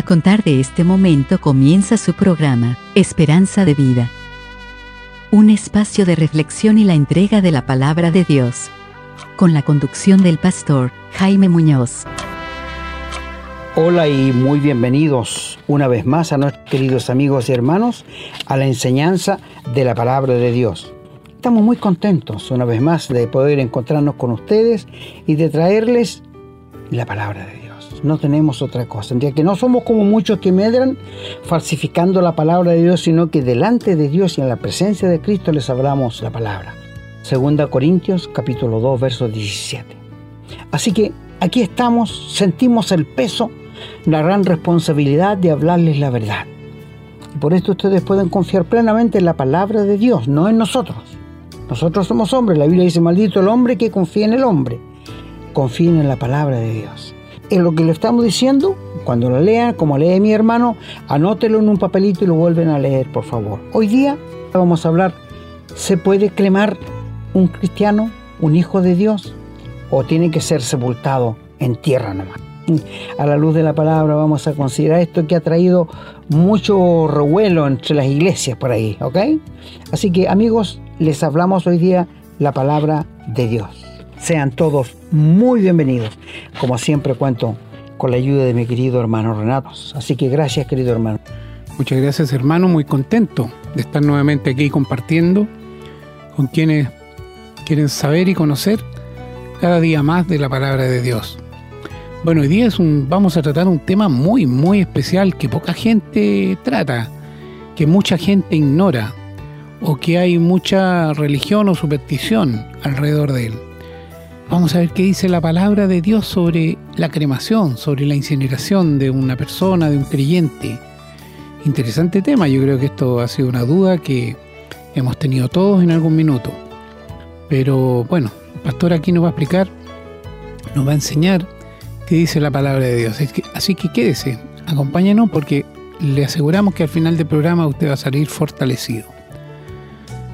A contar de este momento comienza su programa, Esperanza de Vida. Un espacio de reflexión y la entrega de la palabra de Dios. Con la conducción del pastor Jaime Muñoz. Hola y muy bienvenidos una vez más a nuestros queridos amigos y hermanos a la enseñanza de la palabra de Dios. Estamos muy contentos una vez más de poder encontrarnos con ustedes y de traerles la palabra de Dios no tenemos otra cosa. Ya que no somos como muchos que medran falsificando la palabra de Dios, sino que delante de Dios y en la presencia de Cristo les hablamos la palabra. Segunda Corintios capítulo 2 verso 17. Así que aquí estamos, sentimos el peso, la gran responsabilidad de hablarles la verdad. Y por esto ustedes pueden confiar plenamente en la palabra de Dios, no en nosotros. Nosotros somos hombres, la Biblia dice, maldito el hombre que confía en el hombre. Confíen en la palabra de Dios en lo que le estamos diciendo, cuando lo lean, como lee mi hermano, anótelo en un papelito y lo vuelven a leer, por favor. Hoy día vamos a hablar, ¿se puede clemar un cristiano, un hijo de Dios? ¿O tiene que ser sepultado en tierra nomás? A la luz de la palabra vamos a considerar esto que ha traído mucho revuelo entre las iglesias por ahí, ¿ok? Así que amigos, les hablamos hoy día la palabra de Dios. Sean todos muy bienvenidos. Como siempre cuento con la ayuda de mi querido hermano Renato. Así que gracias querido hermano. Muchas gracias hermano, muy contento de estar nuevamente aquí compartiendo con quienes quieren saber y conocer cada día más de la palabra de Dios. Bueno, hoy día vamos a tratar un tema muy, muy especial que poca gente trata, que mucha gente ignora o que hay mucha religión o superstición alrededor de él. Vamos a ver qué dice la palabra de Dios sobre la cremación, sobre la incineración de una persona, de un creyente. Interesante tema, yo creo que esto ha sido una duda que hemos tenido todos en algún minuto. Pero bueno, el pastor aquí nos va a explicar, nos va a enseñar qué dice la palabra de Dios. Así que quédese, acompáñenos porque le aseguramos que al final del programa usted va a salir fortalecido.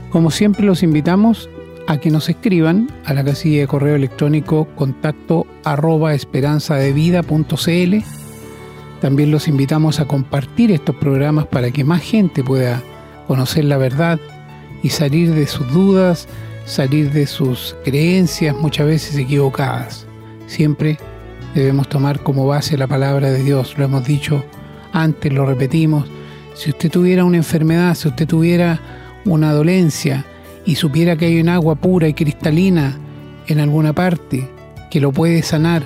Como siempre los invitamos a que nos escriban a la casilla de correo electrónico contacto arroba esperanzadevida.cl. También los invitamos a compartir estos programas para que más gente pueda conocer la verdad y salir de sus dudas, salir de sus creencias muchas veces equivocadas. Siempre debemos tomar como base la palabra de Dios, lo hemos dicho antes, lo repetimos. Si usted tuviera una enfermedad, si usted tuviera una dolencia, y supiera que hay un agua pura y cristalina en alguna parte que lo puede sanar,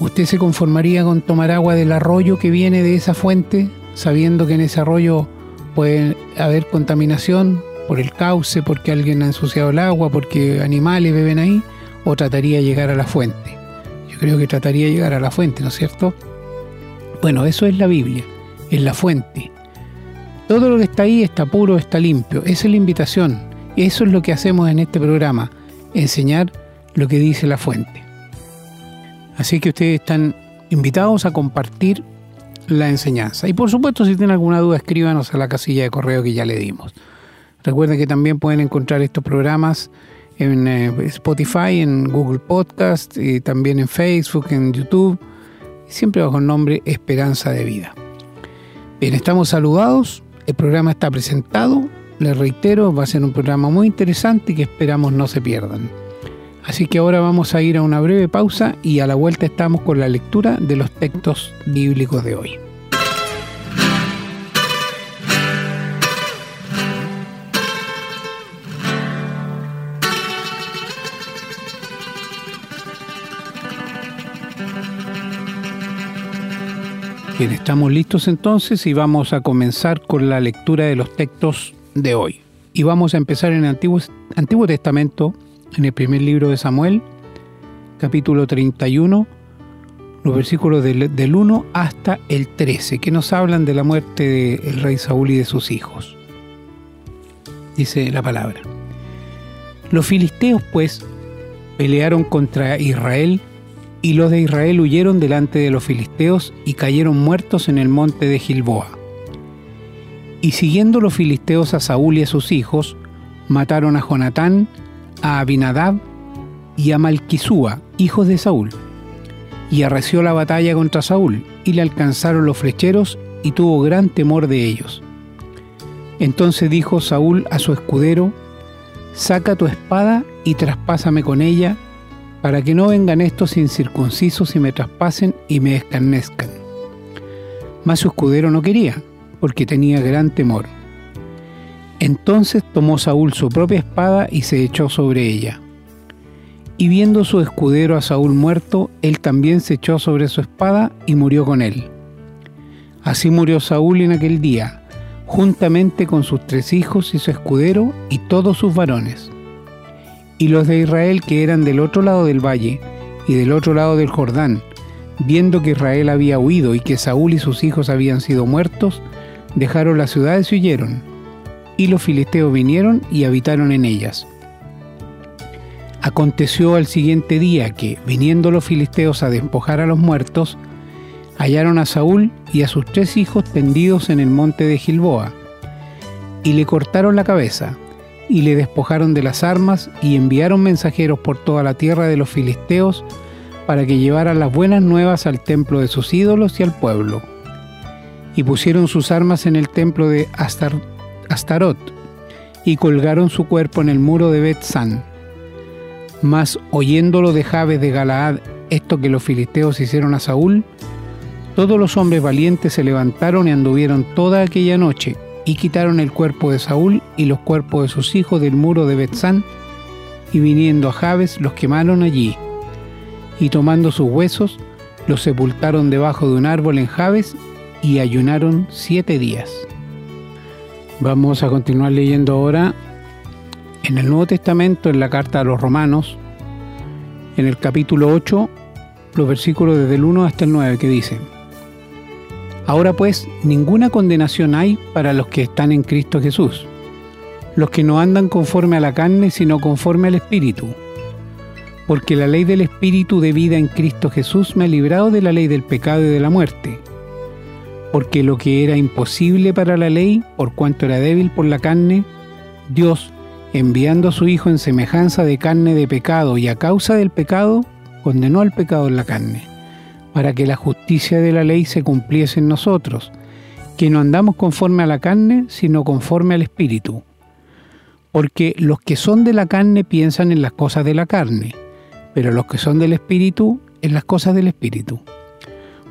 ¿usted se conformaría con tomar agua del arroyo que viene de esa fuente, sabiendo que en ese arroyo puede haber contaminación por el cauce, porque alguien ha ensuciado el agua, porque animales beben ahí? ¿O trataría de llegar a la fuente? Yo creo que trataría de llegar a la fuente, ¿no es cierto? Bueno, eso es la Biblia, es la fuente. Todo lo que está ahí está puro, está limpio. Esa es la invitación. Eso es lo que hacemos en este programa, enseñar lo que dice la fuente. Así que ustedes están invitados a compartir la enseñanza. Y por supuesto, si tienen alguna duda, escríbanos a la casilla de correo que ya le dimos. Recuerden que también pueden encontrar estos programas en eh, Spotify, en Google Podcast, y también en Facebook, en YouTube, siempre bajo el nombre Esperanza de Vida. Bien, estamos saludados, el programa está presentado les reitero, va a ser un programa muy interesante que esperamos no se pierdan. Así que ahora vamos a ir a una breve pausa y a la vuelta estamos con la lectura de los textos bíblicos de hoy. Bien, estamos listos entonces y vamos a comenzar con la lectura de los textos de hoy. Y vamos a empezar en el Antiguo, Antiguo Testamento, en el primer libro de Samuel, capítulo 31, los versículos del, del 1 hasta el 13, que nos hablan de la muerte del rey Saúl y de sus hijos. Dice la palabra. Los filisteos, pues, pelearon contra Israel, y los de Israel huyeron delante de los filisteos y cayeron muertos en el monte de Gilboa. Y siguiendo los filisteos a Saúl y a sus hijos, mataron a Jonatán, a Abinadab y a Malquisúa, hijos de Saúl. y arreció la batalla contra Saúl, y le alcanzaron los flecheros, y tuvo gran temor de ellos. Entonces dijo Saúl a su escudero, Saca tu espada y traspásame con ella, para que no vengan estos incircuncisos y me traspasen y me escarnezcan. Mas su escudero no quería, porque tenía gran temor. Entonces tomó Saúl su propia espada y se echó sobre ella. Y viendo su escudero a Saúl muerto, él también se echó sobre su espada y murió con él. Así murió Saúl en aquel día, juntamente con sus tres hijos y su escudero y todos sus varones. Y los de Israel que eran del otro lado del valle y del otro lado del Jordán, viendo que Israel había huido y que Saúl y sus hijos habían sido muertos, dejaron las ciudades y huyeron. Y los filisteos vinieron y habitaron en ellas. Aconteció al siguiente día que, viniendo los filisteos a despojar a los muertos, hallaron a Saúl y a sus tres hijos tendidos en el monte de Gilboa, y le cortaron la cabeza, y le despojaron de las armas, y enviaron mensajeros por toda la tierra de los filisteos, para que llevaran las buenas nuevas al templo de sus ídolos y al pueblo. Y pusieron sus armas en el templo de Astarot, y colgaron su cuerpo en el muro de Bet-San. Mas oyéndolo de Jabes de Galaad, esto que los filisteos hicieron a Saúl, todos los hombres valientes se levantaron y anduvieron toda aquella noche, y quitaron el cuerpo de Saúl y los cuerpos de sus hijos del muro de Betzán, y viniendo a Jabes los quemaron allí, y tomando sus huesos, los sepultaron debajo de un árbol en Jabes, y ayunaron siete días. Vamos a continuar leyendo ahora en el Nuevo Testamento, en la carta a los romanos, en el capítulo 8, los versículos desde el 1 hasta el 9, que dicen, Ahora pues, ninguna condenación hay para los que están en Cristo Jesús, los que no andan conforme a la carne, sino conforme al Espíritu. Porque la ley del Espíritu de vida en Cristo Jesús me ha librado de la ley del pecado y de la muerte. Porque lo que era imposible para la ley, por cuanto era débil por la carne, Dios enviando a su Hijo en semejanza de carne de pecado y a causa del pecado, condenó al pecado en la carne, para que la justicia de la ley se cumpliese en nosotros, que no andamos conforme a la carne, sino conforme al Espíritu. Porque los que son de la carne piensan en las cosas de la carne, pero los que son del Espíritu en las cosas del Espíritu.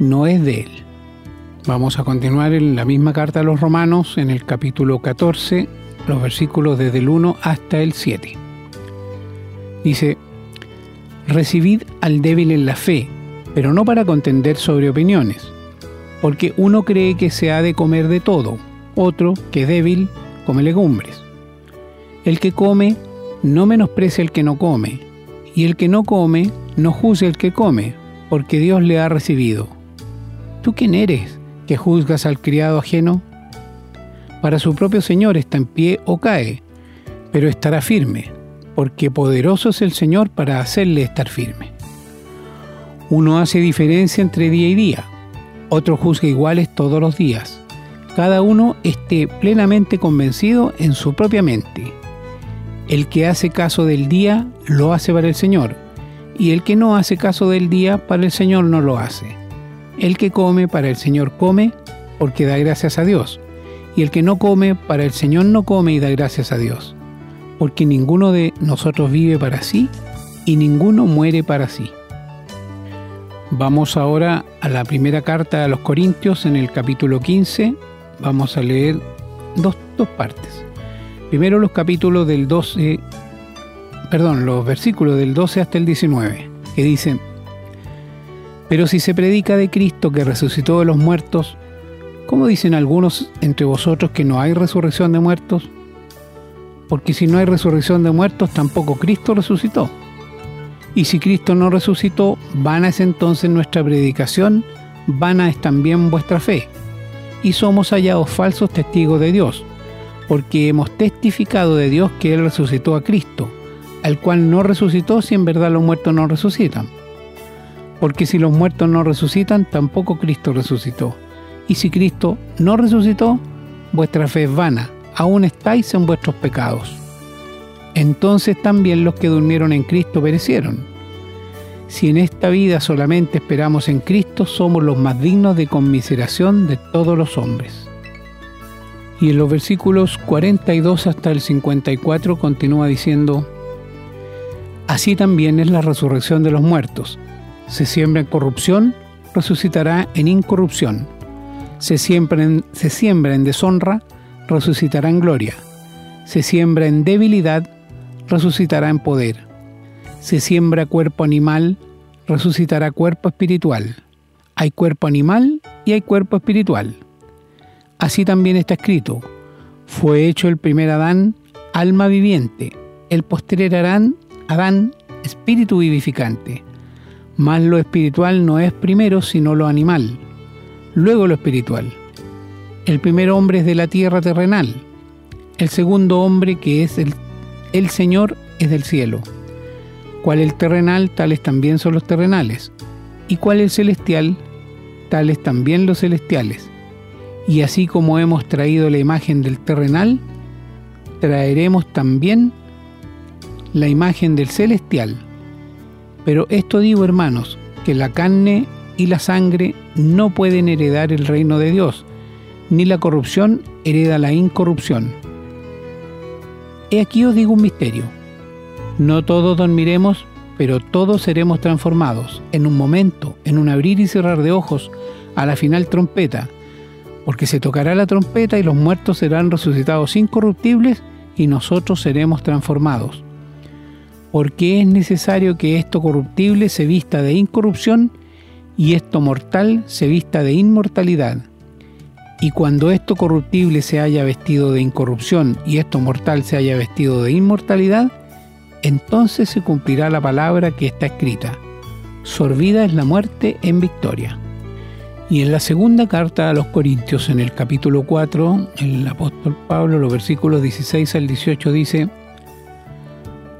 no es de él. Vamos a continuar en la misma carta a los romanos, en el capítulo 14, los versículos desde el 1 hasta el 7. Dice, recibid al débil en la fe, pero no para contender sobre opiniones, porque uno cree que se ha de comer de todo, otro, que es débil, come legumbres. El que come, no menosprecia al que no come, y el que no come, no juzgue al que come, porque Dios le ha recibido. ¿Tú quién eres que juzgas al criado ajeno? para su propio Señor está en pie o cae, pero estará firme, porque poderoso es el Señor para hacerle estar firme. Uno hace diferencia entre día y día, otro juzga iguales todos los días. Cada uno esté plenamente convencido en su propia mente. El que hace caso del día lo hace para el Señor, y el que no hace caso del día para el Señor no lo hace. El que come para el Señor come, porque da gracias a Dios y el que no come, para el Señor no come y da gracias a Dios, porque ninguno de nosotros vive para sí y ninguno muere para sí. Vamos ahora a la primera carta a los Corintios en el capítulo 15. Vamos a leer dos, partes. Primero los capítulos del 12, perdón, los versículos del 12 hasta el 19, que dicen, pero si se predica de Cristo que resucitó de los muertos, ¿Cómo dicen algunos entre vosotros que no hay resurrección de muertos? Porque si no hay resurrección de muertos, tampoco Cristo resucitó. Y si Cristo no resucitó, vana es entonces nuestra predicación, vana es también vuestra fe. Y somos hallados falsos testigos de Dios, porque hemos testificado de Dios que Él resucitó a Cristo, al cual no resucitó si en verdad los muertos no resucitan. Porque si los muertos no resucitan, tampoco Cristo resucitó. Y si Cristo no resucitó, vuestra fe es vana, aún estáis en vuestros pecados entonces también los que durmieron en Cristo perecieron. Si en esta vida solamente esperamos en Cristo, somos los más dignos de conmiseración de todos los hombres. Y en los versículos 42 hasta el 54 continúa diciendo, Así también es la resurrección de los muertos. Se siembra en corrupción, resucitará en incorrupción. Se siembra en, se siembra en deshonra, resucitará en gloria. Se siembra en debilidad, resucitará en poder. Se siembra cuerpo animal, resucitará cuerpo espiritual. Hay cuerpo animal y hay cuerpo espiritual. Así también está escrito, fue hecho el primer Adán, alma viviente, el posterior Adán, Adán, espíritu vivificante. Mas lo espiritual no es primero sino lo animal, luego lo espiritual. El primer hombre es de la tierra terrenal, el segundo hombre que es el el Señor es del cielo. Cuál el terrenal, tales también son los terrenales. Y cuál el celestial, tales también los celestiales. Y así como hemos traído la imagen del terrenal, traeremos también la imagen del celestial. Pero esto digo, hermanos, que la carne y la sangre no pueden heredar el reino de Dios, ni la corrupción hereda la incorrupción. He aquí os digo un misterio. No todos dormiremos, pero todos seremos transformados, en un momento, en un abrir y cerrar de ojos, a la final trompeta, porque se tocará la trompeta y los muertos serán resucitados incorruptibles y nosotros seremos transformados. Porque es necesario que esto corruptible se vista de incorrupción y esto mortal se vista de inmortalidad. Y cuando esto corruptible se haya vestido de incorrupción y esto mortal se haya vestido de inmortalidad, entonces se cumplirá la palabra que está escrita. Sorbida es la muerte en victoria. Y en la segunda carta a los Corintios, en el capítulo 4, el apóstol Pablo, los versículos 16 al 18 dice,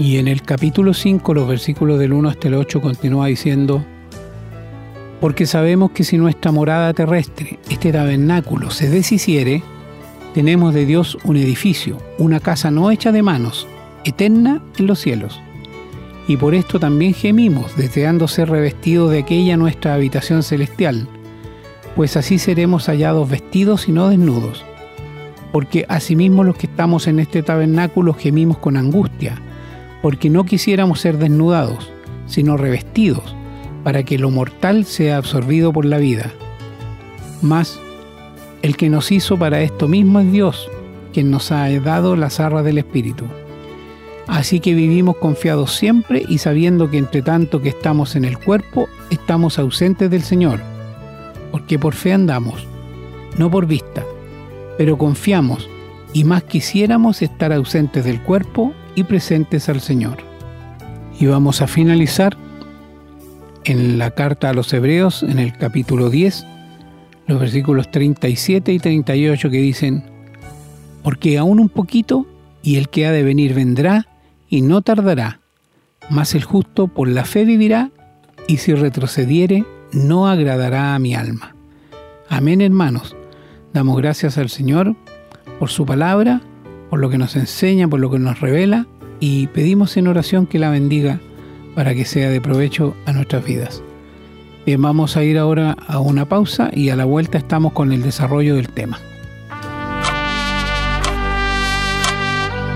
Y en el capítulo 5, los versículos del 1 hasta el 8 continúa diciendo, porque sabemos que si nuestra morada terrestre, este tabernáculo, se deshiciere, tenemos de Dios un edificio, una casa no hecha de manos, eterna en los cielos. Y por esto también gemimos, deseando ser revestidos de aquella nuestra habitación celestial, pues así seremos hallados vestidos y no desnudos. Porque asimismo los que estamos en este tabernáculo gemimos con angustia, porque no quisiéramos ser desnudados, sino revestidos para que lo mortal sea absorbido por la vida. Mas, el que nos hizo para esto mismo es Dios, quien nos ha dado las arras del Espíritu. Así que vivimos confiados siempre y sabiendo que entre tanto que estamos en el cuerpo, estamos ausentes del Señor, porque por fe andamos, no por vista, pero confiamos y más quisiéramos estar ausentes del cuerpo y presentes al Señor. Y vamos a finalizar en la carta a los Hebreos, en el capítulo 10, los versículos 37 y 38 que dicen, porque aún un poquito y el que ha de venir vendrá y no tardará, mas el justo por la fe vivirá y si retrocediere no agradará a mi alma. Amén hermanos, damos gracias al Señor por su palabra, por lo que nos enseña, por lo que nos revela y pedimos en oración que la bendiga para que sea de provecho a nuestras vidas. Bien, vamos a ir ahora a una pausa y a la vuelta estamos con el desarrollo del tema.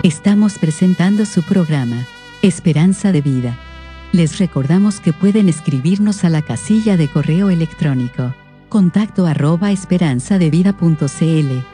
Estamos presentando su programa, Esperanza de Vida. Les recordamos que pueden escribirnos a la casilla de correo electrónico contacto arroba esperanzadevida.cl.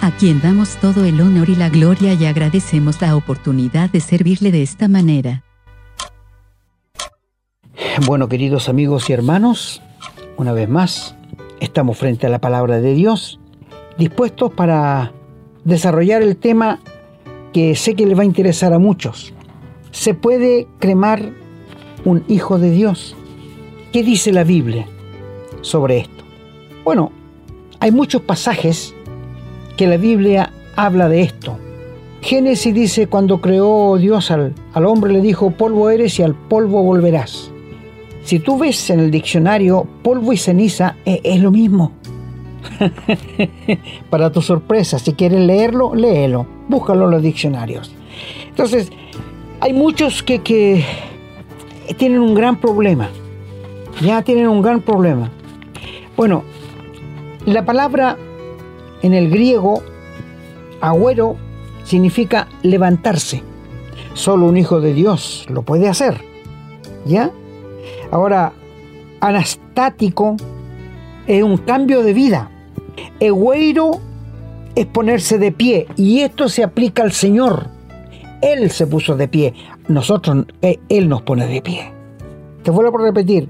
a quien damos todo el honor y la gloria y agradecemos la oportunidad de servirle de esta manera. Bueno, queridos amigos y hermanos, una vez más, estamos frente a la palabra de Dios, dispuestos para desarrollar el tema que sé que le va a interesar a muchos. ¿Se puede cremar un hijo de Dios? ¿Qué dice la Biblia sobre esto? Bueno, hay muchos pasajes que la Biblia habla de esto. Génesis dice, cuando creó Dios al, al hombre le dijo, polvo eres y al polvo volverás. Si tú ves en el diccionario polvo y ceniza, es, es lo mismo. Para tu sorpresa, si quieres leerlo, léelo. Búscalo en los diccionarios. Entonces, hay muchos que, que tienen un gran problema. Ya tienen un gran problema. Bueno, la palabra en el griego agüero significa levantarse. Solo un hijo de Dios lo puede hacer. ¿Ya? Ahora, anastático es un cambio de vida. Egüeiro es ponerse de pie y esto se aplica al Señor. Él se puso de pie, nosotros, eh, Él nos pone de pie. Te vuelvo a repetir,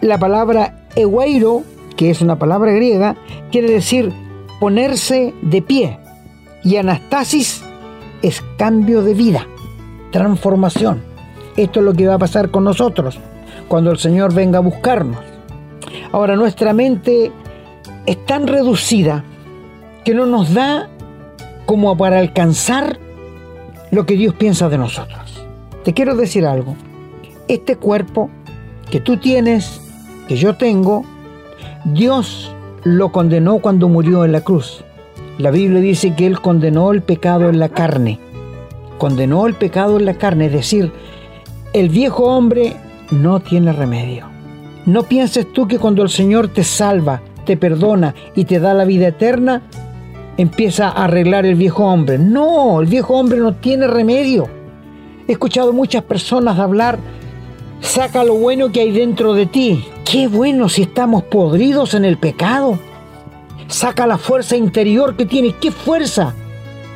la palabra egueiro, que es una palabra griega, quiere decir ponerse de pie. Y anastasis es cambio de vida, transformación. Esto es lo que va a pasar con nosotros cuando el Señor venga a buscarnos. Ahora nuestra mente es tan reducida que no nos da como para alcanzar lo que Dios piensa de nosotros. Te quiero decir algo. Este cuerpo que tú tienes, que yo tengo, Dios lo condenó cuando murió en la cruz. La Biblia dice que Él condenó el pecado en la carne. Condenó el pecado en la carne, es decir, el viejo hombre no tiene remedio. No pienses tú que cuando el Señor te salva, te perdona y te da la vida eterna, empieza a arreglar el viejo hombre. No, el viejo hombre no tiene remedio. He escuchado muchas personas hablar, saca lo bueno que hay dentro de ti. Qué bueno si estamos podridos en el pecado. Saca la fuerza interior que tienes. ¿Qué fuerza?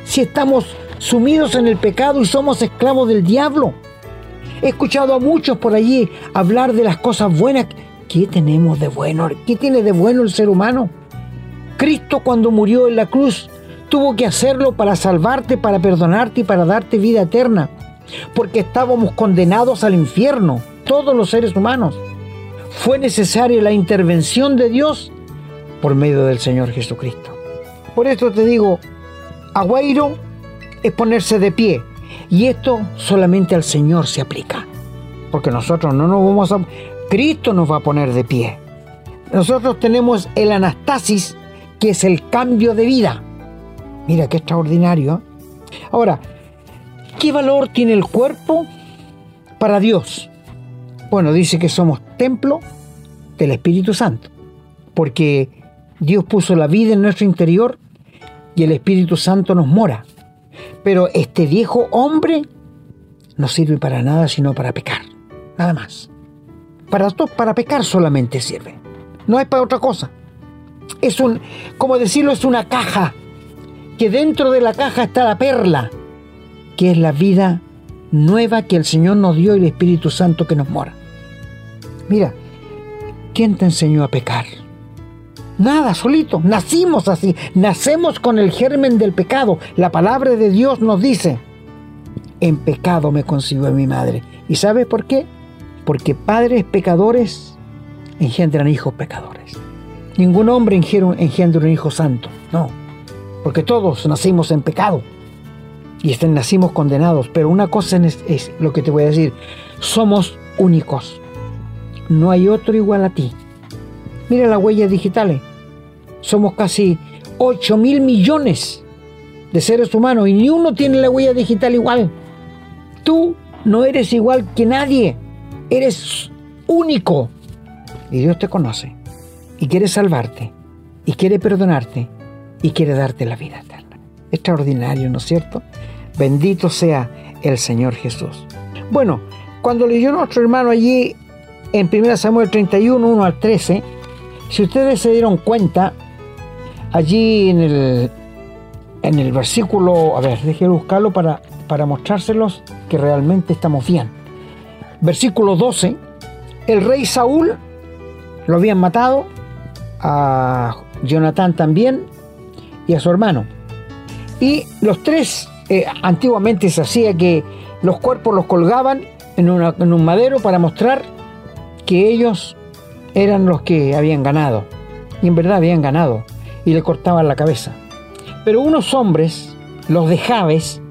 Si estamos sumidos en el pecado y somos esclavos del diablo. He escuchado a muchos por allí hablar de las cosas buenas. ¿Qué tenemos de bueno? ¿Qué tiene de bueno el ser humano? Cristo cuando murió en la cruz tuvo que hacerlo para salvarte, para perdonarte y para darte vida eterna. Porque estábamos condenados al infierno, todos los seres humanos. Fue necesaria la intervención de Dios por medio del Señor Jesucristo. Por esto te digo, Agüeiro es ponerse de pie, y esto solamente al Señor se aplica. Porque nosotros no nos vamos a... Cristo nos va a poner de pie. Nosotros tenemos el anastasis, que es el cambio de vida. Mira qué extraordinario. ¿eh? Ahora, ¿qué valor tiene el cuerpo para Dios? Bueno, dice que somos templo del Espíritu Santo. Porque Dios puso la vida en nuestro interior y el Espíritu Santo nos mora. Pero este viejo hombre no sirve para nada sino para pecar. Nada más. Para, para pecar solamente sirve. No hay para otra cosa. Es un, como decirlo, es una caja. Que dentro de la caja está la perla, que es la vida nueva que el Señor nos dio y el Espíritu Santo que nos mora. Mira, ¿quién te enseñó a pecar? Nada, solito. Nacimos así. Nacemos con el germen del pecado. La palabra de Dios nos dice, en pecado me concibió mi madre. ¿Y sabes por qué? Porque padres pecadores engendran hijos pecadores. Ningún hombre engendra un hijo santo. No. Porque todos nacimos en pecado. Y nacimos condenados. Pero una cosa es, es lo que te voy a decir. Somos únicos. No hay otro igual a ti Mira las huellas digitales. Somos casi 8 mil millones de seres humanos y ni uno tiene la huella digital igual. Tú no eres igual que nadie. Eres único. Y Dios te conoce. Y quiere salvarte. Y quiere perdonarte. Y quiere darte la vida eterna. Extraordinario, ¿no es cierto? Bendito sea el Señor Jesús. Bueno, cuando leyó nuestro hermano allí en 1 Samuel 31, 1 al 13, si ustedes se dieron cuenta, allí en el, en el versículo, a ver, déjenme buscarlo para, para mostrárselos que realmente estamos bien. Versículo 12, el rey Saúl lo habían matado, a Jonatán también y a su hermano. Y los tres, eh, antiguamente se hacía que los cuerpos los colgaban en, en un madero para mostrar que ellos eran los que habían ganado. Y en verdad habían ganado. Y le cortaban la cabeza. Pero unos hombres, los de Jabes,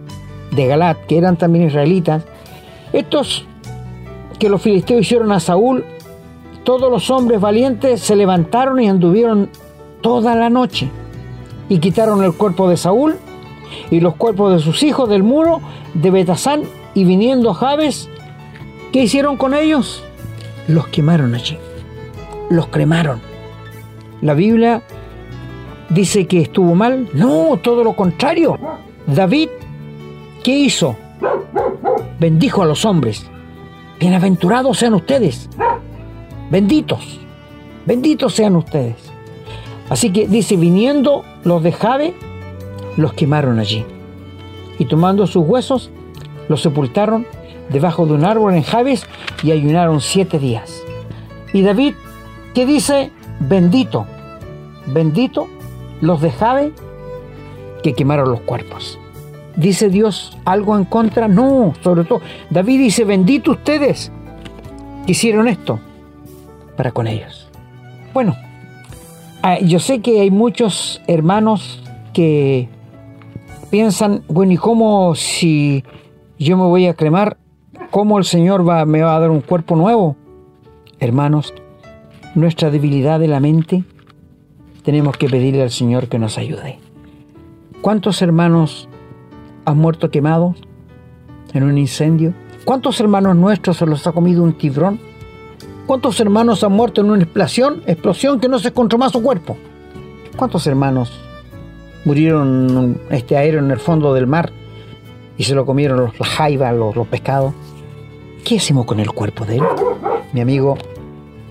de Galat, que eran también israelitas, estos que los filisteos hicieron a Saúl, todos los hombres valientes se levantaron y anduvieron toda la noche y quitaron el cuerpo de Saúl y los cuerpos de sus hijos del muro de Betasán y viniendo Jabes, ¿qué hicieron con ellos? Los quemaron allí, los cremaron. La Biblia dice que estuvo mal. No, todo lo contrario. David, ¿qué hizo? Bendijo a los hombres. Bienaventurados sean ustedes. Benditos. Benditos sean ustedes. Así que dice, viniendo los de Jabe, los quemaron allí. Y tomando sus huesos, los sepultaron debajo de un árbol en Jabes y ayunaron siete días. Y David, ¿qué dice? Bendito, bendito los de Jabe que quemaron los cuerpos. ¿Dice Dios algo en contra? No, sobre todo. David dice, bendito ustedes que hicieron esto para con ellos. Bueno, ah, yo sé que hay muchos hermanos que piensan, bueno, ¿y cómo si yo me voy a cremar? ¿Cómo el Señor va, me va a dar un cuerpo nuevo? Hermanos, nuestra debilidad de la mente tenemos que pedirle al Señor que nos ayude. ¿Cuántos hermanos han muerto quemados en un incendio? ¿Cuántos hermanos nuestros se los ha comido un tibrón? ¿Cuántos hermanos han muerto en una explosión, explosión que no se encontró más su cuerpo? ¿Cuántos hermanos murieron este aéreo en el fondo del mar y se lo comieron los, jaivas, los, los pescados? ¿Qué hacemos con el cuerpo de él? Mi amigo,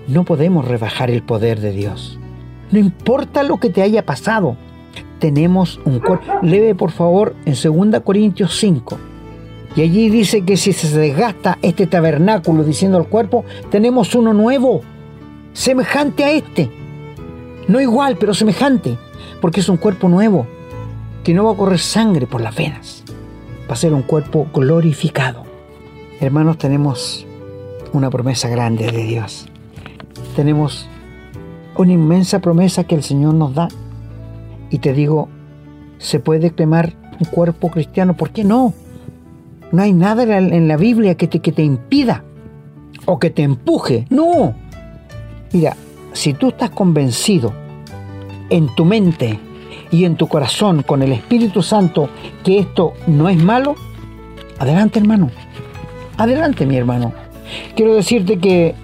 no podemos rebajar el poder de Dios. No importa lo que te haya pasado, tenemos un cuerpo. Leve por favor en 2 Corintios 5. Y allí dice que si se desgasta este tabernáculo, diciendo el cuerpo, tenemos uno nuevo, semejante a este. No igual, pero semejante, porque es un cuerpo nuevo, que no va a correr sangre por las venas. Va a ser un cuerpo glorificado. Hermanos, tenemos una promesa grande de Dios. Tenemos una inmensa promesa que el Señor nos da. Y te digo, ¿se puede quemar un cuerpo cristiano? ¿Por qué no? No hay nada en la Biblia que te, que te impida o que te empuje. No. Mira, si tú estás convencido en tu mente y en tu corazón con el Espíritu Santo que esto no es malo, adelante hermano. Adelante mi hermano. Quiero decirte que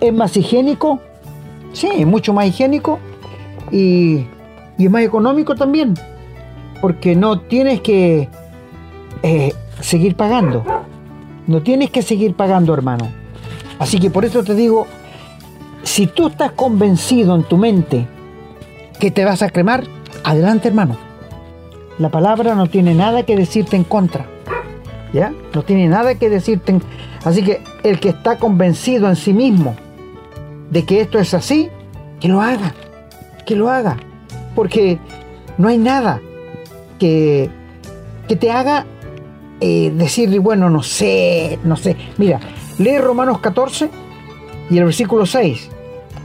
es más higiénico Sí, mucho más higiénico y, y más económico también, porque no tienes que eh, seguir pagando. No tienes que seguir pagando, hermano. Así que por eso te digo, si tú estás convencido en tu mente que te vas a cremar, adelante, hermano. La palabra no tiene nada que decirte en contra. ¿Ya? No tiene nada que decirte. Así que el que está convencido en sí mismo de que esto es así, que lo haga, que lo haga. Porque no hay nada que, que te haga eh, decir, bueno, no sé, no sé. Mira, lee Romanos 14 y el versículo 6.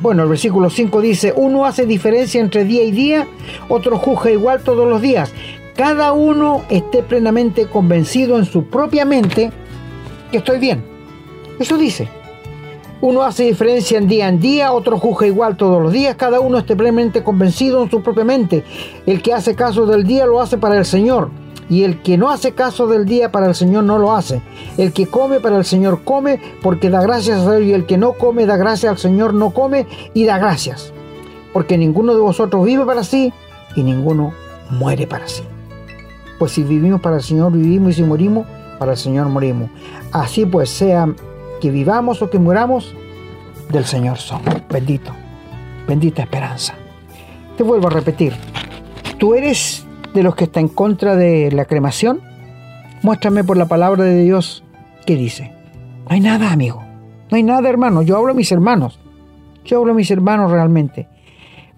Bueno, el versículo 5 dice, uno hace diferencia entre día y día, otro juzga igual todos los días. Cada uno esté plenamente convencido en su propia mente que estoy bien. Eso dice. Uno hace diferencia en día en día, otro juzga igual todos los días, cada uno esté plenamente convencido en su propia mente. El que hace caso del día lo hace para el Señor, y el que no hace caso del día para el Señor no lo hace. El que come para el Señor come porque da gracias a Dios, y el que no come da gracias al Señor no come y da gracias. Porque ninguno de vosotros vive para sí y ninguno muere para sí. Pues si vivimos para el Señor vivimos y si morimos para el Señor morimos. Así pues sea que vivamos o que muramos, del Señor somos. Bendito, bendita esperanza. Te vuelvo a repetir, tú eres de los que está en contra de la cremación. Muéstrame por la palabra de Dios qué dice. No hay nada, amigo. No hay nada, hermano. Yo hablo a mis hermanos. Yo hablo a mis hermanos realmente.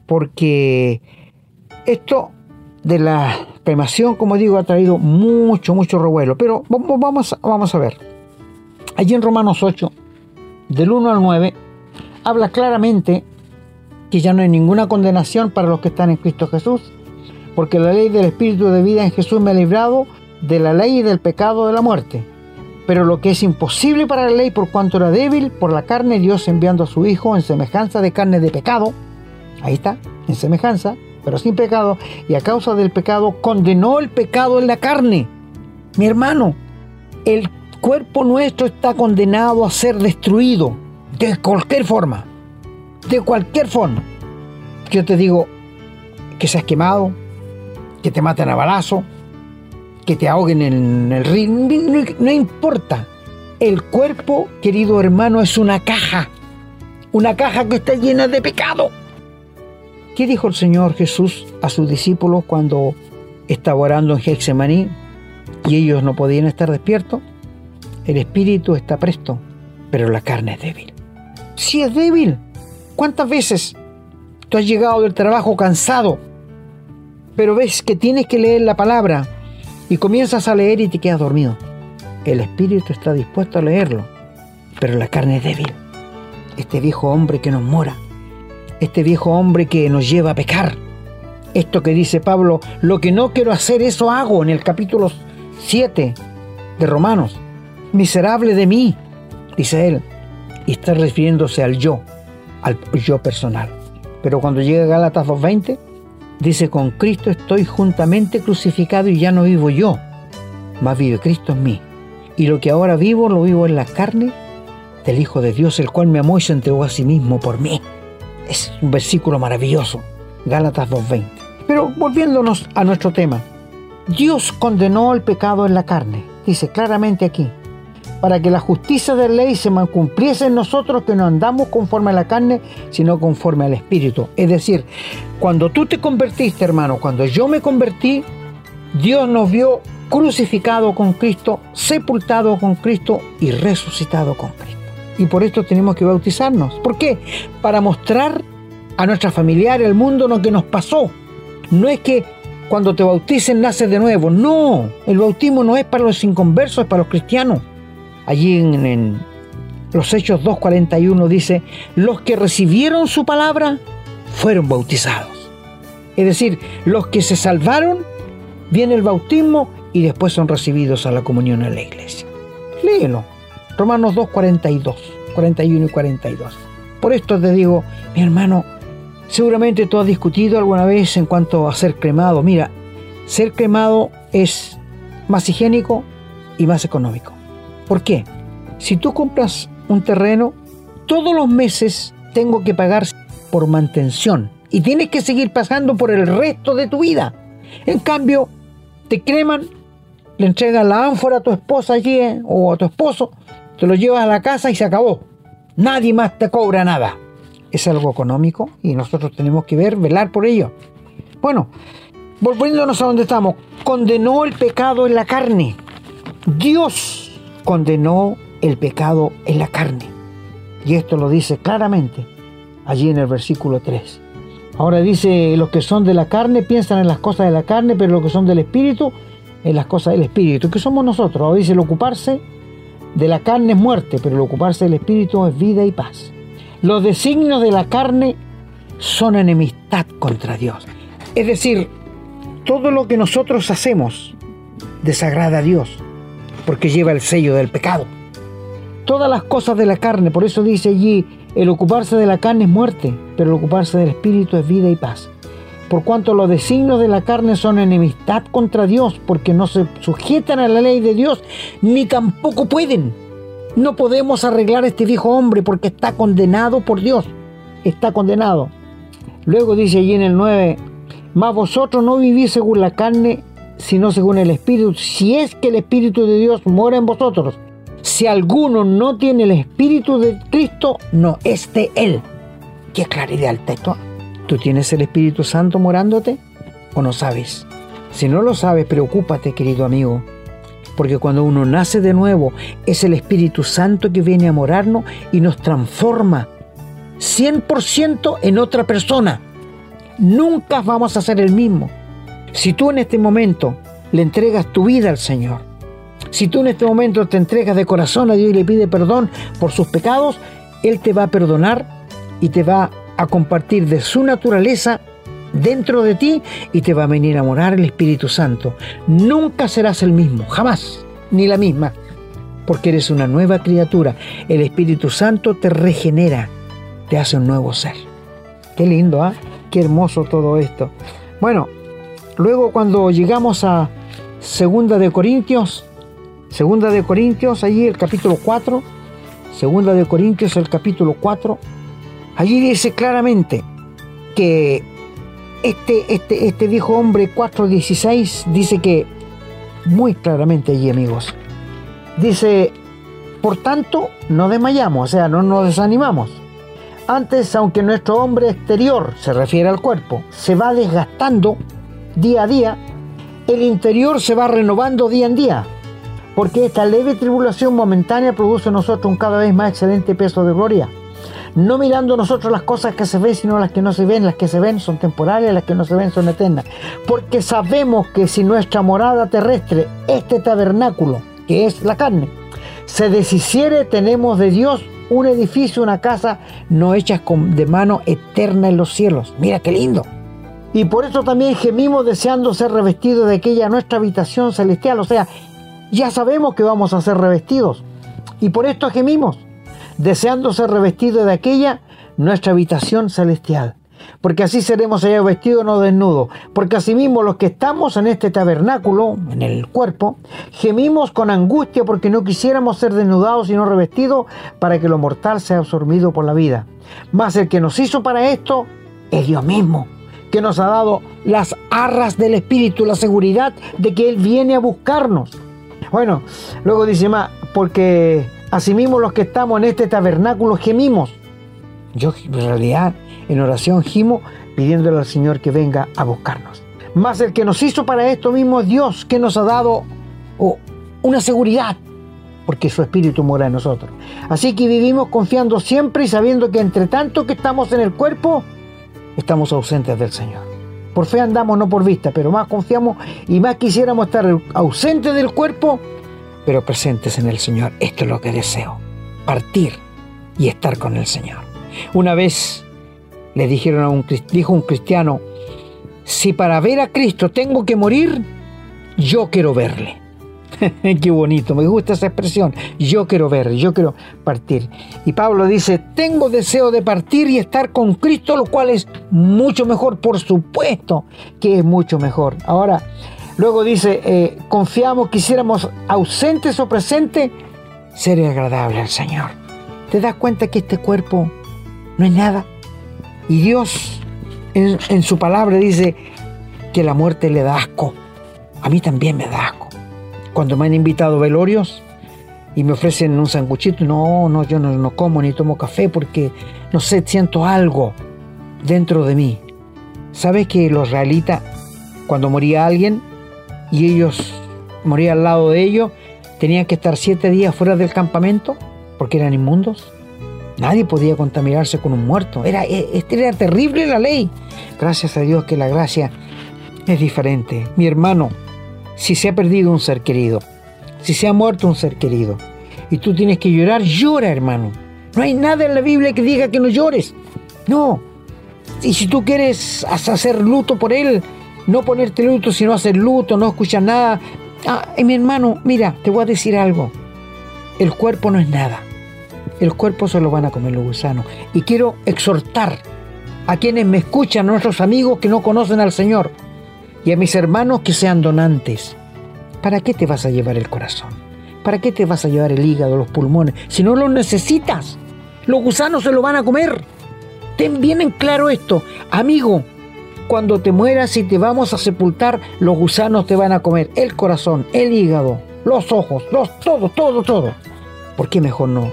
Porque esto de la cremación, como digo, ha traído mucho, mucho revuelo. Pero vamos, vamos a ver. Allí en Romanos 8, del 1 al 9, habla claramente que ya no hay ninguna condenación para los que están en Cristo Jesús, porque la ley del Espíritu de vida en Jesús me ha librado de la ley y del pecado de la muerte. Pero lo que es imposible para la ley por cuanto era débil, por la carne, Dios enviando a su Hijo en semejanza de carne de pecado, ahí está, en semejanza, pero sin pecado, y a causa del pecado condenó el pecado en la carne. Mi hermano, el cuerpo nuestro está condenado a ser destruido de cualquier forma. De cualquier forma. Yo te digo que seas quemado, que te maten a balazo, que te ahoguen en el río, no, no importa. El cuerpo, querido hermano, es una caja. Una caja que está llena de pecado. ¿Qué dijo el Señor Jesús a sus discípulos cuando estaba orando en Getsemaní y ellos no podían estar despiertos? El espíritu está presto, pero la carne es débil. Si es débil, ¿cuántas veces tú has llegado del trabajo cansado, pero ves que tienes que leer la palabra y comienzas a leer y te quedas dormido? El espíritu está dispuesto a leerlo, pero la carne es débil. Este viejo hombre que nos mora, este viejo hombre que nos lleva a pecar. Esto que dice Pablo, lo que no quiero hacer, eso hago en el capítulo 7 de Romanos miserable de mí, dice él, y está refiriéndose al yo, al yo personal. Pero cuando llega Gálatas 2.20, dice, con Cristo estoy juntamente crucificado y ya no vivo yo, más vive Cristo en mí. Y lo que ahora vivo, lo vivo en la carne del Hijo de Dios, el cual me amó y se entregó a sí mismo por mí. Es un versículo maravilloso, Gálatas 2.20. Pero volviéndonos a nuestro tema, Dios condenó el pecado en la carne, dice claramente aquí, para que la justicia de la ley se cumpliese en nosotros que no andamos conforme a la carne, sino conforme al Espíritu. Es decir, cuando tú te convertiste, hermano, cuando yo me convertí, Dios nos vio crucificado con Cristo, sepultado con Cristo y resucitado con Cristo. Y por esto tenemos que bautizarnos. ¿Por qué? Para mostrar a nuestra familiar, al mundo, lo que nos pasó. No es que cuando te bauticen naces de nuevo. No, el bautismo no es para los inconversos, es para los cristianos allí en, los Hechos 2.41 dice, los que recibieron su palabra fueron bautizados. Es decir, los que se salvaron, viene el bautismo y después son recibidos a la comunión en la iglesia. Léelo. Romanos 2, 41 y 42. Por esto te digo, mi hermano, seguramente tú has discutido alguna vez en cuanto a ser cremado. Mira, ser cremado es más higiénico y más económico. ¿Por qué? Si tú compras un terreno, todos los meses tengo que pagar por mantención y tienes que seguir pasando por el resto de tu vida. En cambio, te creman, le entregan la ánfora a tu esposa allí eh, o a tu esposo, te lo llevas a la casa y se acabó. Nadie más te cobra nada. Es algo económico y nosotros tenemos que ver, velar por ello. Bueno, volviéndonos a donde estamos, condenó el pecado en la carne. Dios condenó el pecado en la carne. Y esto lo dice claramente allí en el versículo 3. Ahora dice, los que son de la carne piensan en las cosas de la carne, pero los que son del espíritu, en las cosas del espíritu. ¿Qué somos nosotros? Ahora dice, el ocuparse de la carne es muerte, pero el ocuparse del espíritu es vida y paz. Los designios de la carne son enemistad contra Dios. Es decir, todo lo que nosotros hacemos desagrada a Dios porque lleva el sello del pecado. todas las cosas de la carne. Por eso dice allí, el ocuparse de la carne es muerte, pero el ocuparse del espíritu es vida y paz. Por cuanto los designios de la carne son enemistad contra Dios, porque no se sujetan a la ley de Dios, ni tampoco pueden. No podemos arreglar a este viejo hombre porque está condenado por Dios. Está condenado. Luego dice allí en el 9, mas vosotros no vivís según la carne, sino según el Espíritu, si es que el Espíritu de Dios mora en vosotros. Si alguno no tiene el Espíritu de Cristo, no es Él. Qué claridad el texto. ¿Tú tienes el Espíritu Santo morándote o no sabes? Si no lo sabes, preocúpate, querido amigo. Porque cuando uno nace de nuevo, es el Espíritu Santo que viene a morarnos y nos transforma 100% en otra persona. Nunca vamos a ser el mismo. Si tú en este momento le entregas tu vida al Señor, si tú en este momento te entregas de corazón a Dios y le pides perdón por sus pecados, Él te va a perdonar y te va a compartir de su naturaleza dentro de ti y te va a venir a morar el Espíritu Santo. Nunca serás el mismo, jamás, ni la misma, porque eres una nueva criatura. El Espíritu Santo te regenera, te hace un nuevo ser. Qué lindo, ¿ah? Qué hermoso todo esto. Bueno, luego cuando llegamos a Segunda de Corintios, Segunda de Corintios, allí el capítulo 4, Segunda de Corintios, el capítulo 4, allí dice claramente que este, este, este viejo hombre 4.16 dice que, muy claramente allí amigos, dice, por tanto, no desmayamos, o sea, no nos desanimamos. Antes, aunque nuestro hombre exterior, se refiere al cuerpo, se va desgastando día a día, el interior se va renovando día en día porque esta leve tribulación momentánea produce en nosotros un cada vez más excelente peso de gloria. No mirando nosotros las cosas que se ven, sino las que no se ven. Las que se ven son temporales, las que no se ven son eternas. Porque sabemos que si nuestra morada terrestre, este tabernáculo, que es la carne, se deshiciere, tenemos de Dios un edificio, una casa no hecha de mano eterna en los cielos. Mira qué lindo. Y por eso también gemimos deseando ser revestidos de aquella nuestra habitación celestial, o sea, ya sabemos que vamos a ser revestidos. Y por esto gemimos, deseando ser revestidos de aquella nuestra habitación celestial. Porque así seremos allá vestidos, no desnudos. Porque asimismo los que estamos en este tabernáculo, en el cuerpo, gemimos con angustia porque no quisiéramos ser desnudados sino revestidos para que lo mortal sea absorbido por la vida. Mas el que nos hizo para esto es Dios mismo, que nos ha dado las arras del Espíritu, la seguridad de que Él viene a buscarnos. Bueno, luego dice más, porque asimismo los que estamos en este tabernáculo gemimos. Yo en realidad en oración gimo pidiéndole al Señor que venga a buscarnos. Más el que nos hizo para esto mismo es Dios, que nos ha dado oh, una seguridad, porque su Espíritu mora en nosotros. Así que vivimos confiando siempre y sabiendo que entre tanto que estamos en el cuerpo, estamos ausentes del Señor. Por fe andamos, no por vista, pero más confiamos y más quisiéramos estar ausentes del cuerpo, pero presentes en el Señor. Esto es lo que deseo, partir y estar con el Señor. Una vez le dijeron a un dijo un cristiano, si para ver a Cristo tengo que morir, yo quiero verle. Qué bonito, me gusta esa expresión. Yo quiero ver, yo quiero partir. Y Pablo dice, tengo deseo de partir y estar con Cristo, lo cual es mucho mejor, por supuesto que es mucho mejor. Ahora, luego dice, eh, confiamos, quisiéramos ausentes o presentes, ser agradable al Señor. ¿Te das cuenta que este cuerpo no es nada? Y Dios en, su palabra dice que la muerte le da asco. A mí también me da asco cuando me han invitado velorios y me ofrecen un sanguchito, no, no, yo no, como ni tomo café porque, no sé, siento algo dentro de mí. ¿Sabes que los israelitas, cuando moría alguien y ellos moría al lado de ellos, tenían que estar siete días fuera del campamento porque eran inmundos? Nadie podía contaminarse con un muerto. Era, e, era terrible la ley. Gracias a Dios que la gracia es diferente. Mi hermano, si se ha perdido un ser querido, si se ha muerto un ser querido, y tú tienes que llorar, llora, hermano. No hay nada en la Biblia que diga que no llores. No. Y si tú quieres hacer luto por él, no ponerte luto, sino hacer luto, no escuchar nada. Ah, mi hermano, mira, te voy a decir algo. El cuerpo no es nada. el cuerpo se lo van a comer los gusanos. Y quiero exhortar a quienes me escuchan, a nuestros amigos que no conocen al Señor, y a mis hermanos que sean donantes. ¿Para qué te vas a llevar el corazón? ¿Para qué te vas a llevar el hígado, los pulmones? Si no los necesitas, los gusanos se lo van a comer. Ten bien en claro esto, amigo. Cuando te mueras y te vamos a sepultar, los gusanos te van a comer el corazón, el hígado, los ojos, los todo, todo, todo. ¿Por qué mejor no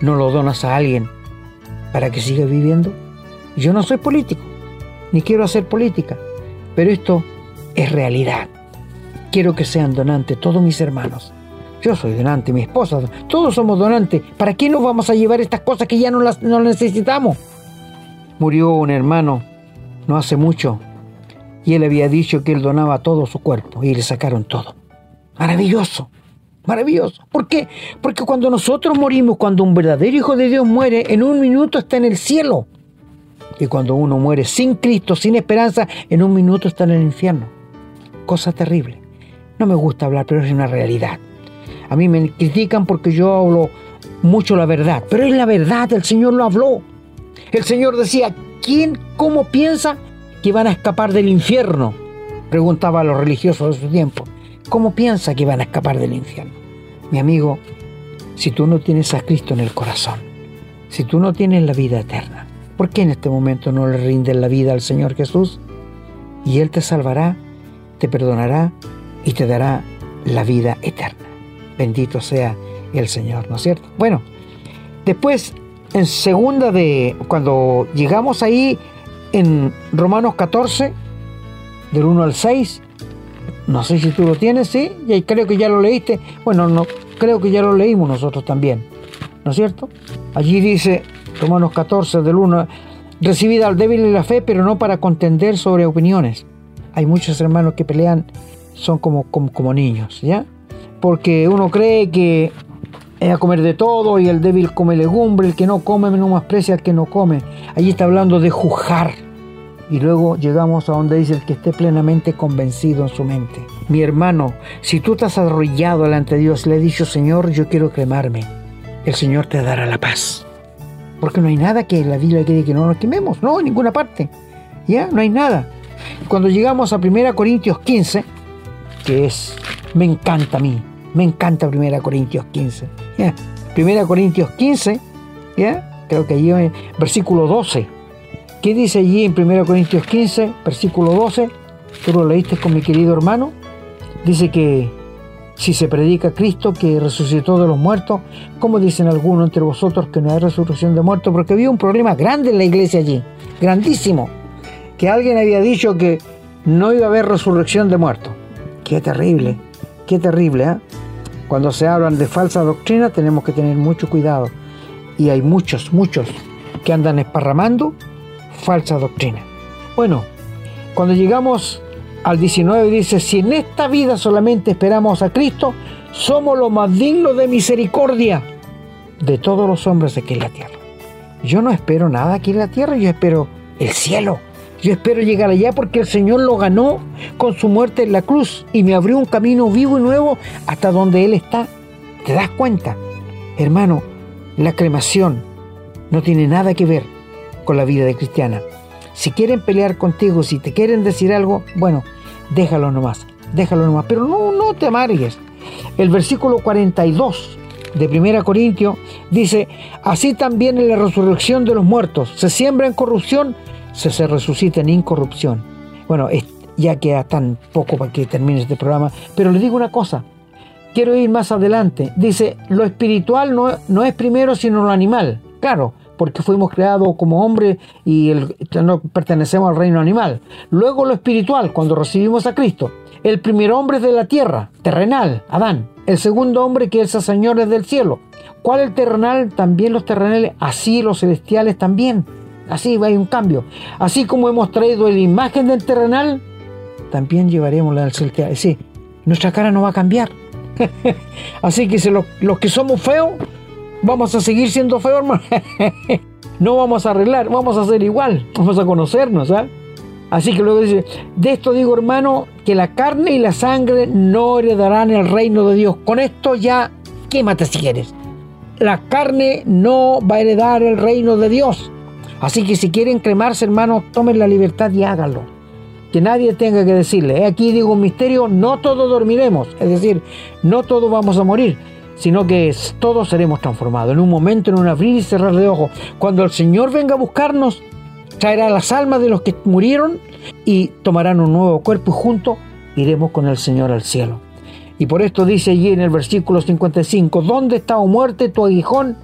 no lo donas a alguien para que siga viviendo? Yo no soy político, ni quiero hacer política, pero esto es realidad. Quiero que sean donantes todos mis hermanos. Yo soy donante, mi esposa, todos somos donantes. ¿Para qué nos vamos a llevar estas cosas que ya no las no necesitamos? Murió un hermano no hace mucho y él había dicho que él donaba todo su cuerpo y le sacaron todo. Maravilloso. Maravilloso. ¿Por qué? Porque cuando nosotros morimos, cuando un verdadero hijo de Dios muere, en un minuto está en el cielo. Y cuando uno muere sin Cristo, sin esperanza, en un minuto está en el infierno. Cosa terrible. No me gusta hablar, pero es una realidad. A mí me critican porque yo hablo mucho la verdad, pero es la verdad, el Señor lo habló. El Señor decía, ¿quién, cómo piensa que van a escapar del infierno? Preguntaba a los religiosos de su tiempo. ¿Cómo piensa que van a escapar del infierno? Mi amigo, si tú no tienes a Cristo en el corazón, si tú no tienes la vida eterna, ¿por qué en este momento no le rindes la vida al Señor Jesús? Y Él te salvará, te perdonará y te dará la vida eterna. Bendito sea el Señor, ¿no es cierto? Bueno, después, en segunda de, cuando llegamos ahí en Romanos 14, del 1 al 6, no sé si tú lo tienes, sí, y creo que ya lo leíste. Bueno, no, creo que ya lo leímos nosotros también, ¿no es cierto? Allí dice, Romanos 14, del 1, recibida al débil la fe, pero no para contender sobre opiniones. Hay muchos hermanos que pelean, son como, como, como niños, ¿ya? Porque uno cree que a comer de todo y el débil come legumbre, el que no come no aprecia al que no come. Allí está hablando de juzgar y luego llegamos a donde dice el que esté plenamente convencido en su mente. Mi hermano, si tú has arrollado delante de Dios, le he dicho, Señor, yo quiero quemarme, el Señor te dará la paz. Porque no hay nada que la Biblia quiere que no nos quememos, no, en ninguna parte. Ya, no hay nada. Cuando llegamos a 1 Corintios 15, que es, me encanta a mí, me encanta 1 Corintios 15. ¿Ya? 1 Corintios 15, ¿ya? creo que allí en versículo 12 ¿Qué dice allí en 1 Corintios 15, versículo 12? Tú lo leíste con mi querido hermano. Dice que si se predica Cristo que resucitó de los muertos, ¿cómo dicen algunos entre vosotros que no hay resurrección de muertos? Porque había un problema grande en la iglesia allí, grandísimo, que alguien había dicho que no iba a haber resurrección de muertos. Qué terrible, qué terrible. ¿eh? Cuando se hablan de falsa doctrina tenemos que tener mucho cuidado. Y hay muchos, muchos que andan esparramando falsa doctrina. Bueno, cuando llegamos al 19 dice, si en esta vida solamente esperamos a Cristo, somos los más dignos de misericordia de todos los hombres aquí en la tierra. Yo no espero nada aquí en la tierra, yo espero el cielo. Yo espero llegar allá porque el Señor lo ganó con su muerte en la cruz y me abrió un camino vivo y nuevo hasta donde Él está. ¿Te das cuenta? Hermano, la cremación no tiene nada que ver con la vida de cristiana. Si quieren pelear contigo, si te quieren decir algo, bueno, déjalo nomás, déjalo nomás, pero no, no te amargues. El versículo 42 de 1 Corintios dice, así también en la resurrección de los muertos, se siembra en corrupción, se, se resucita en incorrupción. Bueno, ya queda tan poco para que termine este programa, pero le digo una cosa, quiero ir más adelante. Dice, lo espiritual no, no es primero sino lo animal. Claro, porque fuimos creados como hombres y no pertenecemos al reino animal. Luego lo espiritual, cuando recibimos a Cristo. El primer hombre es de la tierra, terrenal, Adán. El segundo hombre que es el Señor es del cielo. ¿Cuál el terrenal? También los terrenales, así los celestiales también. Así hay un cambio. Así como hemos traído la imagen del terrenal, también llevaremos la del celestial. Sí, nuestra cara no va a cambiar. así que los, los que somos feos, vamos a seguir siendo feos, hermano. no vamos a arreglar, vamos a ser igual, vamos a conocernos, ¿ah? Así que luego dice, de esto digo hermano, que la carne y la sangre no heredarán el reino de Dios. Con esto ya, quémate si quieres. la carne no va a heredar el reino de Dios. Así que si quieren cremarse, hermanos, tomen la libertad y háganlo. Que nadie tenga que decirle, aquí digo un misterio, no todos dormiremos, es decir, no todos vamos a morir, sino que todos seremos transformados. En un momento, en un abrir y cerrar de ojos, cuando el Señor venga a buscarnos, traerá las almas de los que murieron y tomarán un nuevo cuerpo y juntos iremos con el Señor al cielo. Y por esto dice allí en el versículo 55, ¿dónde está, o muerte, tu aguijón?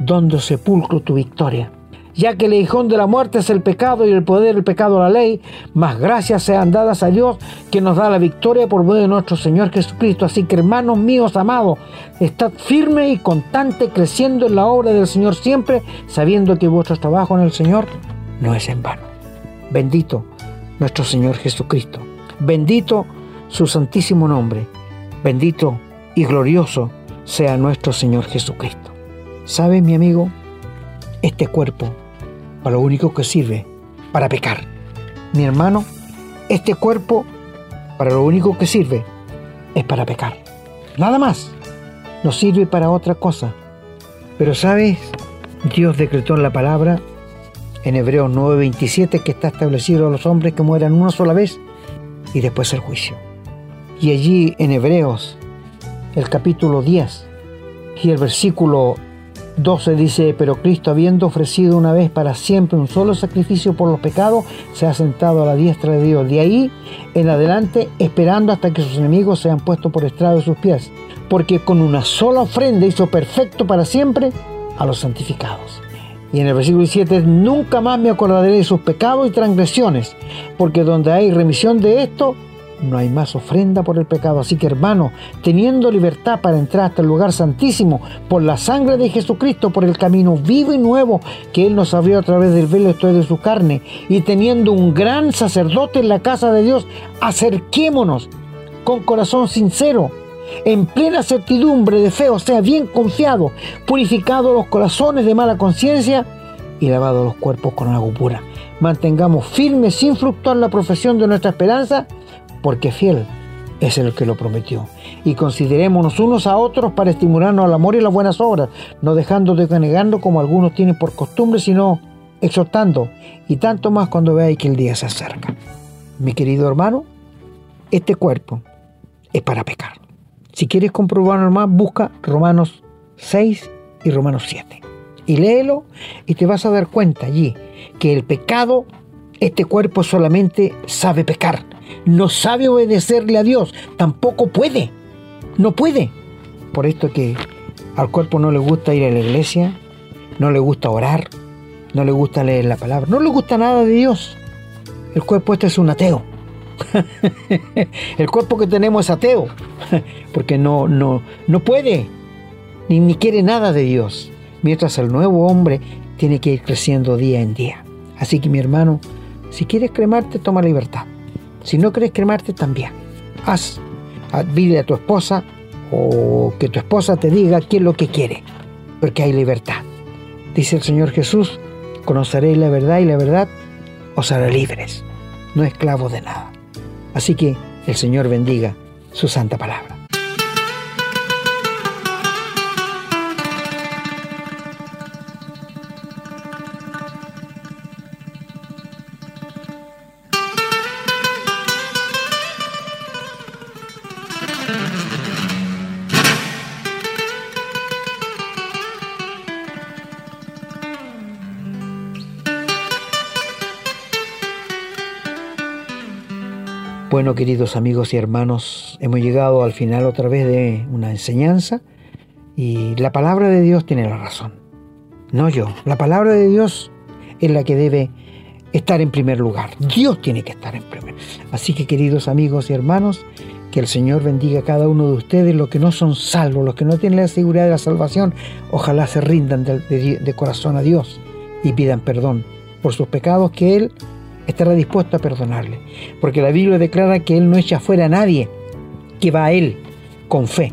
¿Dónde sepulcro tu victoria? Ya que el aguijón de la muerte es el pecado y el poder del pecado la ley, más gracias sean dadas a Dios que nos da la victoria por medio de nuestro Señor Jesucristo. Así que hermanos míos amados, estad firme y constante creciendo en la obra del Señor siempre, sabiendo que vuestro trabajo en el Señor no es en vano. Bendito nuestro Señor Jesucristo. Bendito su santísimo nombre. Bendito y glorioso sea nuestro Señor Jesucristo. ¿Sabe, mi amigo? Este cuerpo, para lo único que sirve, para pecar. Mi hermano, este cuerpo, para lo único que sirve, es para pecar. Nada más. No sirve para otra cosa. Pero sabes, Dios decretó en la palabra en Hebreos 9:27 que está establecido a los hombres que mueran una sola vez y después el juicio. Y allí en Hebreos, el capítulo 10 y el versículo 12 dice, pero Cristo habiendo ofrecido una vez para siempre un solo sacrificio por los pecados, se ha sentado a la diestra de Dios. De ahí en adelante, esperando hasta que sus enemigos sean puestos por estrado de sus pies. Porque con una sola ofrenda hizo perfecto para siempre a los santificados. Y en el versículo 7, nunca más me acordaré de sus pecados y transgresiones, porque donde hay remisión de esto, no hay más ofrenda por el pecado. Así que hermano, teniendo libertad para entrar hasta el lugar santísimo por la sangre de Jesucristo, por el camino vivo y nuevo que Él nos abrió a través del velo de su carne, y teniendo un gran sacerdote en la casa de Dios, acerquémonos con corazón sincero en plena certidumbre de fe, o sea, bien confiado, purificado los corazones de mala conciencia y lavado los cuerpos con agua pura. Mantengamos firme sin fluctuar la profesión de nuestra esperanza, porque fiel es el que lo prometió. Y considerémonos unos a otros para estimularnos al amor y las buenas obras, no dejando de negando como algunos tienen por costumbre, sino exhortando, y tanto más cuando veáis que el día se acerca. Mi querido hermano, este cuerpo es para pecar. Si quieres comprobarlo más, busca Romanos 6 y Romanos 7. Y léelo y te vas a dar cuenta allí que el pecado, este cuerpo solamente sabe pecar. No sabe obedecerle a Dios. Tampoco puede. No puede. Por esto que al cuerpo no le gusta ir a la iglesia, no le gusta orar, no le gusta leer la palabra, no le gusta nada de Dios. El cuerpo este es un ateo. el cuerpo que tenemos es ateo, porque no, no, no puede, ni, ni quiere nada de Dios, mientras el nuevo hombre tiene que ir creciendo día en día. Así que mi hermano, si quieres cremarte, toma libertad. Si no quieres cremarte, también. Haz, pide a tu esposa o que tu esposa te diga qué es lo que quiere, porque hay libertad. Dice el Señor Jesús, conoceréis la verdad y la verdad os hará libres, no esclavos de nada. Así que el Señor bendiga su santa palabra. Bueno, queridos amigos y hermanos, hemos llegado al final otra vez de una enseñanza y la palabra de Dios tiene la razón. No yo, la palabra de Dios es la que debe estar en primer lugar. Dios tiene que estar en primer. Así que queridos amigos y hermanos, que el Señor bendiga a cada uno de ustedes, los que no son salvos, los que no tienen la seguridad de la salvación, ojalá se rindan de, de corazón a Dios y pidan perdón por sus pecados que Él estará dispuesto a perdonarle. Porque la Biblia declara que Él no echa fuera a nadie que va a Él con fe.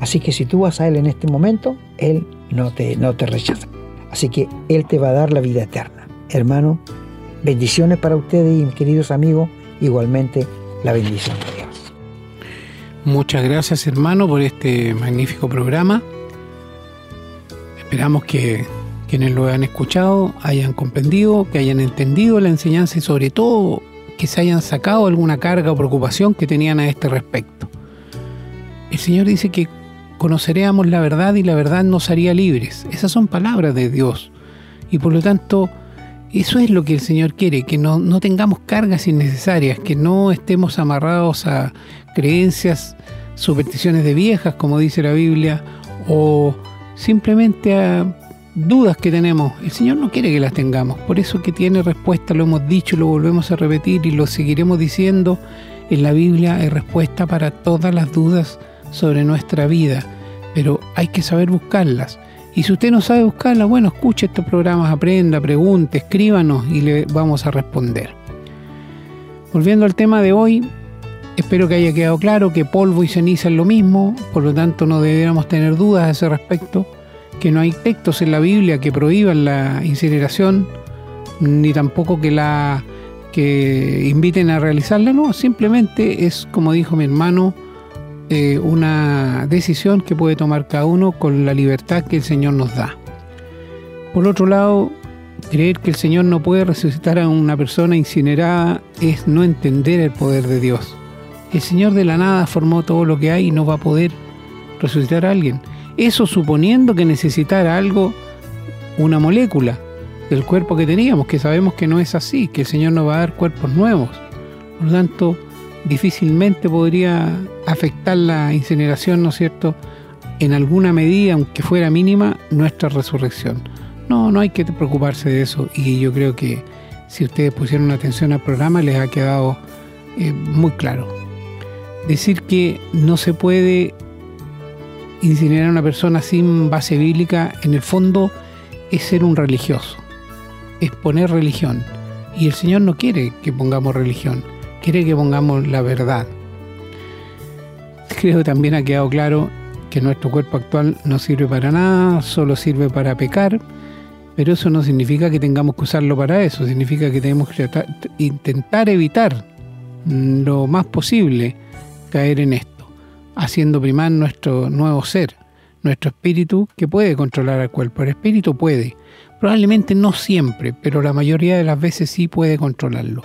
Así que si tú vas a Él en este momento, Él no te, no te rechaza. Así que Él te va a dar la vida eterna. Hermano, bendiciones para ustedes y queridos amigos, igualmente la bendición de Dios. Muchas gracias hermano por este magnífico programa. Esperamos que quienes lo hayan escuchado hayan comprendido, que hayan entendido la enseñanza y sobre todo que se hayan sacado alguna carga o preocupación que tenían a este respecto. El Señor dice que conoceríamos la verdad y la verdad nos haría libres. Esas son palabras de Dios. Y por lo tanto, eso es lo que el Señor quiere, que no, no tengamos cargas innecesarias, que no estemos amarrados a creencias, supersticiones de viejas, como dice la Biblia, o simplemente a dudas que tenemos. El Señor no quiere que las tengamos. Por eso que tiene respuesta, lo hemos dicho, lo volvemos a repetir y lo seguiremos diciendo. En la Biblia hay respuesta para todas las dudas sobre nuestra vida, pero hay que saber buscarlas. Y si usted no sabe buscarlas, bueno, escuche estos programas, aprenda, pregunte, escríbanos y le vamos a responder. Volviendo al tema de hoy, espero que haya quedado claro que polvo y ceniza es lo mismo, por lo tanto no deberíamos tener dudas a ese respecto que no hay textos en la Biblia que prohíban la incineración, ni tampoco que la que inviten a realizarla, no, simplemente es, como dijo mi hermano, eh, una decisión que puede tomar cada uno con la libertad que el Señor nos da. Por otro lado, creer que el Señor no puede resucitar a una persona incinerada es no entender el poder de Dios. El Señor de la nada formó todo lo que hay y no va a poder resucitar a alguien. Eso suponiendo que necesitara algo, una molécula del cuerpo que teníamos, que sabemos que no es así, que el Señor nos va a dar cuerpos nuevos. Por lo tanto, difícilmente podría afectar la incineración, ¿no es cierto?, en alguna medida, aunque fuera mínima, nuestra resurrección. No, no hay que preocuparse de eso y yo creo que si ustedes pusieron atención al programa les ha quedado eh, muy claro. Decir que no se puede incinerar a una persona sin base bíblica, en el fondo, es ser un religioso, es poner religión. Y el Señor no quiere que pongamos religión, quiere que pongamos la verdad. Creo que también ha quedado claro que nuestro cuerpo actual no sirve para nada, solo sirve para pecar, pero eso no significa que tengamos que usarlo para eso, significa que tenemos que intentar evitar lo más posible caer en esto haciendo primar nuestro nuevo ser, nuestro espíritu que puede controlar al cuerpo. El espíritu puede, probablemente no siempre, pero la mayoría de las veces sí puede controlarlo.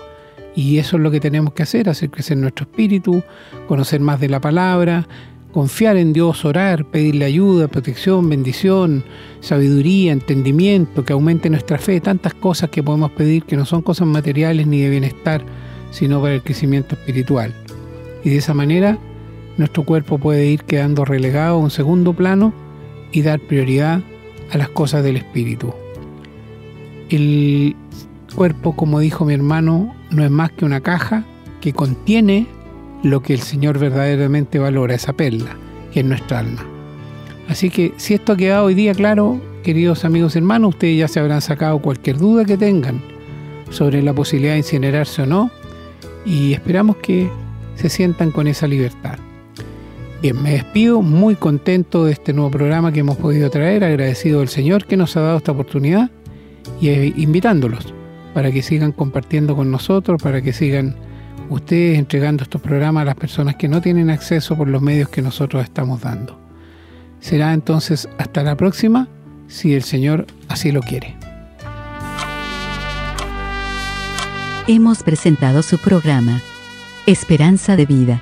Y eso es lo que tenemos que hacer, hacer crecer nuestro espíritu, conocer más de la palabra, confiar en Dios, orar, pedirle ayuda, protección, bendición, sabiduría, entendimiento, que aumente nuestra fe, tantas cosas que podemos pedir que no son cosas materiales ni de bienestar, sino para el crecimiento espiritual. Y de esa manera nuestro cuerpo puede ir quedando relegado a un segundo plano y dar prioridad a las cosas del espíritu. El cuerpo, como dijo mi hermano, no es más que una caja que contiene lo que el Señor verdaderamente valora, esa perla, que es nuestra alma. Así que si esto ha quedado hoy día claro, queridos amigos y hermanos, ustedes ya se habrán sacado cualquier duda que tengan sobre la posibilidad de incinerarse o no, y esperamos que se sientan con esa libertad. Bien, me despido muy contento de este nuevo programa que hemos podido traer, agradecido al Señor que nos ha dado esta oportunidad y eh, invitándolos para que sigan compartiendo con nosotros, para que sigan ustedes entregando estos programas a las personas que no tienen acceso por los medios que nosotros estamos dando. Será entonces hasta la próxima, si el Señor así lo quiere. Hemos presentado su programa, Esperanza de Vida